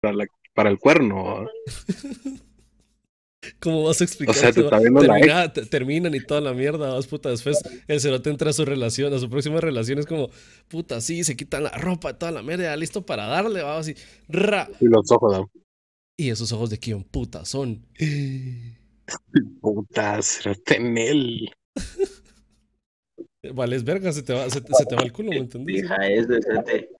para, la- para el cuerno. ¿Cómo vas a explicar? O sea, te eso? está viendo la Termina- te- terminan y toda la mierda, vas puta. Después el cerote entra a su relación, a su próxima relación es como, puta, sí, se quitan la ropa, toda la mierda, ya listo para darle, va así, ra. Y los ojos, ¿no? Y esos ojos de quién puta son. Putas, tenel. Vales verga, se te va, se te, se te va el culo, ¿me entendés? Deja eso, espérate.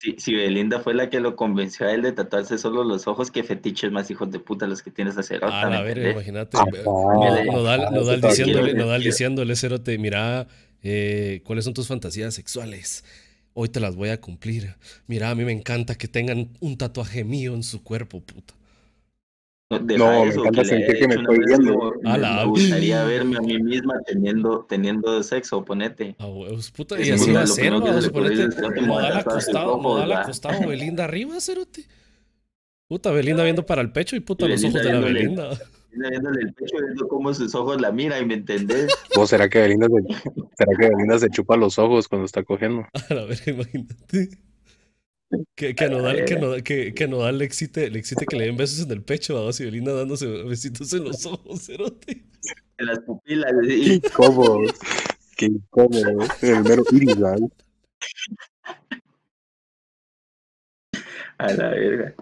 Si, si Belinda fue la que lo convenció a él de tatuarse solo los ojos, que fetiches más hijos de puta los que tienes a hacer. A la verga, imagínate. Nodal, Nodal diciéndole. Nodal diciéndole, cerote, mira, eh, ¿cuáles son tus fantasías sexuales? Hoy te las voy a cumplir. Mira, a mí me encanta que tengan un tatuaje mío en su cuerpo, puta. No, deja No, me eso, encanta le sentir que me estoy viendo. Me, me gustaría verme a mí misma teniendo, teniendo sexo, ponete. A huevos, puta. Y así va a lo ser, que vamos me tatuar sus acostado, va. acostado, Belinda arriba, cerote. Puta, Belinda viendo para el pecho y puta Y los Belinda ojos de la viéndole. Belinda. Viendo- Viéndole el pecho, viendo cómo sus ojos la miran, ¿me entendés? ¿O será que Belinda se, será que Belinda se chupa los ojos cuando está cogiendo? A la verga, imagínate. Que, que, a Nodal, que, Nodal, que, que a Nodal le excite, le excite que le den besos en el pecho, vamos, y Belinda dándose besitos en los ojos, cerote. En las pupilas. Qué incómodo. Qué incómodo. El mero iris, ¿vale? a la verga.